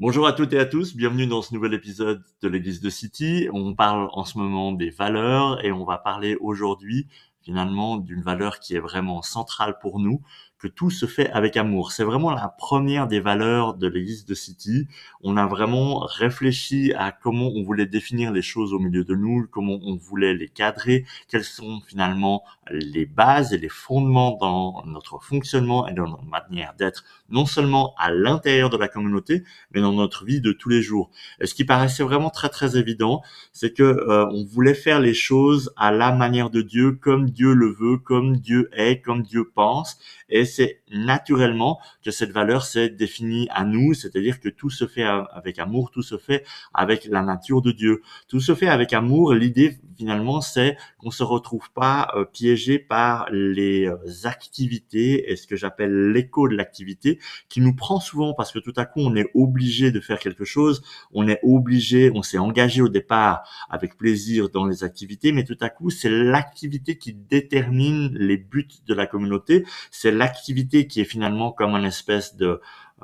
Bonjour à toutes et à tous, bienvenue dans ce nouvel épisode de l'Église de City. On parle en ce moment des valeurs et on va parler aujourd'hui finalement d'une valeur qui est vraiment centrale pour nous, que tout se fait avec amour. C'est vraiment la première des valeurs de l'église de City. On a vraiment réfléchi à comment on voulait définir les choses au milieu de nous, comment on voulait les cadrer, quelles sont finalement les bases et les fondements dans notre fonctionnement et dans notre manière d'être, non seulement à l'intérieur de la communauté, mais dans notre vie de tous les jours. Et ce qui paraissait vraiment très très évident, c'est que euh, on voulait faire les choses à la manière de Dieu, comme Dieu le veut, comme Dieu est, comme Dieu pense. Et c'est naturellement que cette valeur s'est définie à nous, c'est-à-dire que tout se fait avec amour, tout se fait avec la nature de Dieu, tout se fait avec amour. L'idée finalement, c'est qu'on se retrouve pas euh, piégé par les euh, activités et ce que j'appelle l'écho de l'activité qui nous prend souvent parce que tout à coup on est obligé de faire quelque chose, on est obligé, on s'est engagé au départ avec plaisir dans les activités, mais tout à coup c'est l'activité qui détermine les buts de la communauté, c'est l'activité qui est finalement comme un espèce de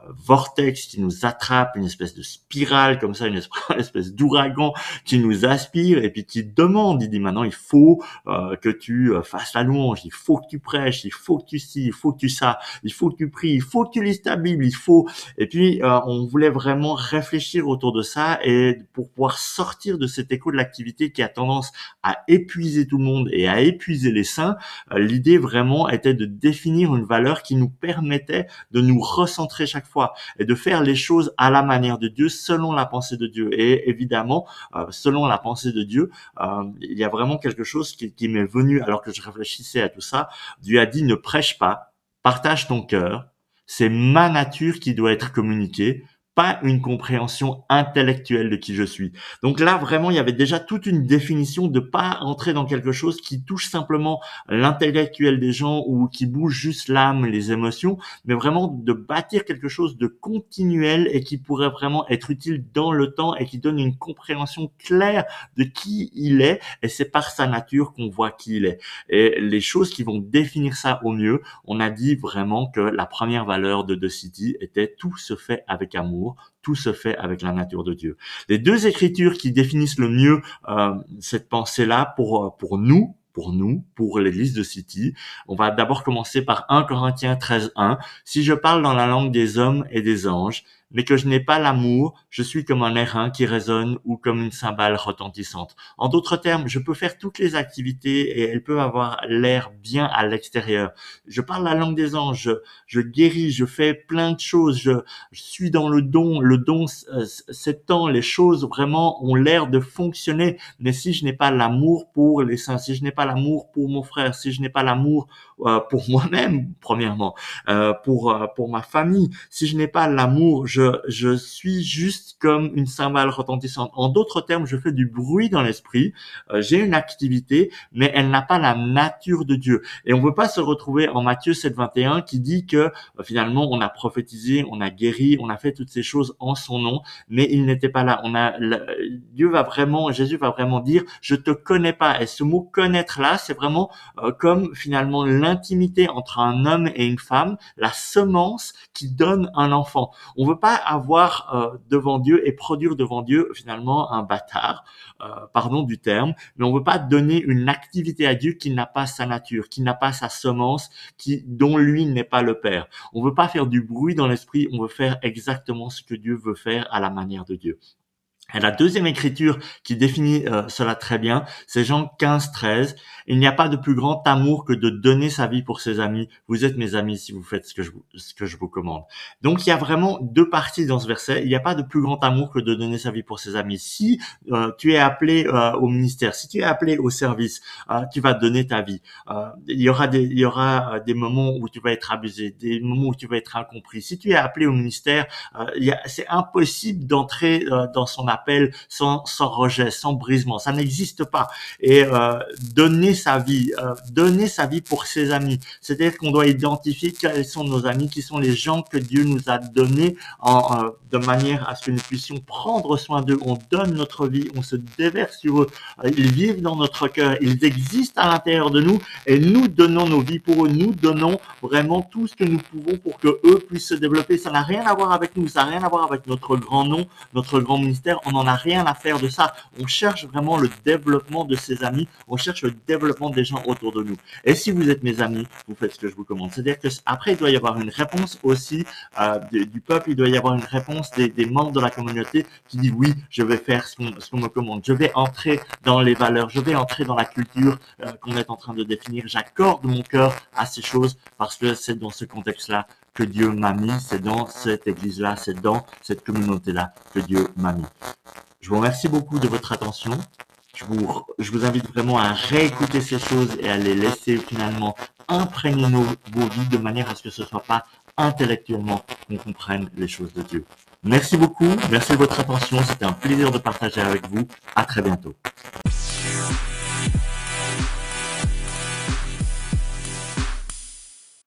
vortex qui nous attrape, une espèce de spirale comme ça, une espèce, d'ouragan qui nous aspire et puis qui demande, il dit maintenant il faut euh, que tu euh, fasses la louange, il faut que tu prêches, il faut que tu ci, il faut que tu ça, il faut que tu pries, il faut que tu lises ta Bible, il faut. Et puis euh, on voulait vraiment réfléchir autour de ça et pour pouvoir sortir de cet écho de l'activité qui a tendance à épuiser tout le monde et à épuiser les saints, l'idée vraiment était de définir une valeur qui nous permettait de nous recentrer chaque et de faire les choses à la manière de Dieu, selon la pensée de Dieu. Et évidemment, euh, selon la pensée de Dieu, euh, il y a vraiment quelque chose qui m'est venu alors que je réfléchissais à tout ça. Dieu a dit ne prêche pas, partage ton cœur. C'est ma nature qui doit être communiquée pas une compréhension intellectuelle de qui je suis. Donc là, vraiment, il y avait déjà toute une définition de pas entrer dans quelque chose qui touche simplement l'intellectuel des gens ou qui bouge juste l'âme, les émotions, mais vraiment de bâtir quelque chose de continuel et qui pourrait vraiment être utile dans le temps et qui donne une compréhension claire de qui il est et c'est par sa nature qu'on voit qui il est. Et les choses qui vont définir ça au mieux, on a dit vraiment que la première valeur de The City était tout se fait avec amour tout se fait avec la nature de Dieu. Les deux écritures qui définissent le mieux euh, cette pensée-là pour euh, pour nous, pour nous, pour l'Église de City. On va d'abord commencer par 1 Corinthiens 13.1. Si je parle dans la langue des hommes et des anges, mais que je n'ai pas l'amour, je suis comme un airain qui résonne ou comme une cymbale retentissante. En d'autres termes, je peux faire toutes les activités et elles peuvent avoir l'air bien à l'extérieur. Je parle la langue des anges, je, guéris, je fais plein de choses, je, suis dans le don, le don euh, s'étend, les choses vraiment ont l'air de fonctionner, mais si je n'ai pas l'amour pour les saints, si je n'ai pas l'amour pour mon frère, si je n'ai pas l'amour euh, pour moi-même, premièrement, euh, pour, pour ma famille, si je n'ai pas l'amour, je, suis juste comme une cymbale retentissante. En d'autres termes, je fais du bruit dans l'esprit, euh, j'ai une activité, mais elle n'a pas la nature de Dieu. Et on ne veut pas se retrouver en Matthieu 7, 21 qui dit que euh, finalement on a prophétisé, on a guéri, on a fait toutes ces choses en son nom, mais il n'était pas là. On a Dieu va vraiment, Jésus va vraiment dire, je te connais pas. Et ce mot connaître là, c'est vraiment euh, comme finalement l'intimité entre un homme et une femme, la semence qui donne un enfant. On veut pas avoir euh, devant Dieu et produire devant Dieu finalement un bâtard, euh, pardon du terme, mais on veut pas donner une activité à Dieu qui n'a pas sa nature, qui n'a pas sa semence, qui dont lui n'est pas le Père. On veut pas faire du bruit dans l'esprit, on veut faire exactement ce que Dieu veut faire à la manière de Dieu. Et la deuxième écriture qui définit euh, cela très bien, c'est Jean 15, 13. Il n'y a pas de plus grand amour que de donner sa vie pour ses amis. Vous êtes mes amis si vous faites ce que je vous, commande. Donc il y a vraiment deux parties dans ce verset. Il n'y a pas de plus grand amour que de donner sa vie pour ses amis. Si euh, tu es appelé euh, au ministère, si tu es appelé au service, tu vas donner ta vie. il y aura des, il y aura des moments où tu vas être abusé, des moments où tu vas être incompris. Si tu es appelé au ministère, c'est impossible d'entrer dans son appel appel, sans, sans rejet, sans brisement. Ça n'existe pas. Et euh, donner sa vie, euh, donner sa vie pour ses amis. C'est-à-dire qu'on doit identifier quels sont nos amis, qui sont les gens que Dieu nous a donnés en, euh, de manière à ce que nous puissions prendre soin d'eux. On donne notre vie, on se déverse sur eux. Ils vivent dans notre cœur, ils existent à l'intérieur de nous et nous donnons nos vies pour eux. Nous donnons vraiment tout ce que nous pouvons pour que eux puissent se développer. Ça n'a rien à voir avec nous, ça n'a rien à voir avec notre grand nom, notre grand ministère. On n'en a rien à faire de ça. On cherche vraiment le développement de ses amis. On cherche le développement des gens autour de nous. Et si vous êtes mes amis, vous faites ce que je vous commande. C'est-à-dire que après, il doit y avoir une réponse aussi euh, du peuple. Il doit y avoir une réponse des, membres de la communauté qui dit oui, je vais faire ce qu'on me commande. Je vais entrer dans les valeurs. Je vais entrer dans la culture euh, qu'on est en train de définir. J'accorde mon cœur à ces choses parce que c'est dans ce contexte-là que Dieu m'a mis, c'est dans cette église-là, c'est dans cette communauté-là que Dieu m'a mis. Je vous remercie beaucoup de votre attention. Je vous, invite vraiment à réécouter ces choses et à les laisser finalement imprégner nos, vies de manière à ce que ce soit pas intellectuellement qu'on comprenne les choses de Dieu. Merci beaucoup, merci de votre attention, c'était un plaisir de partager avec vous. À très bientôt.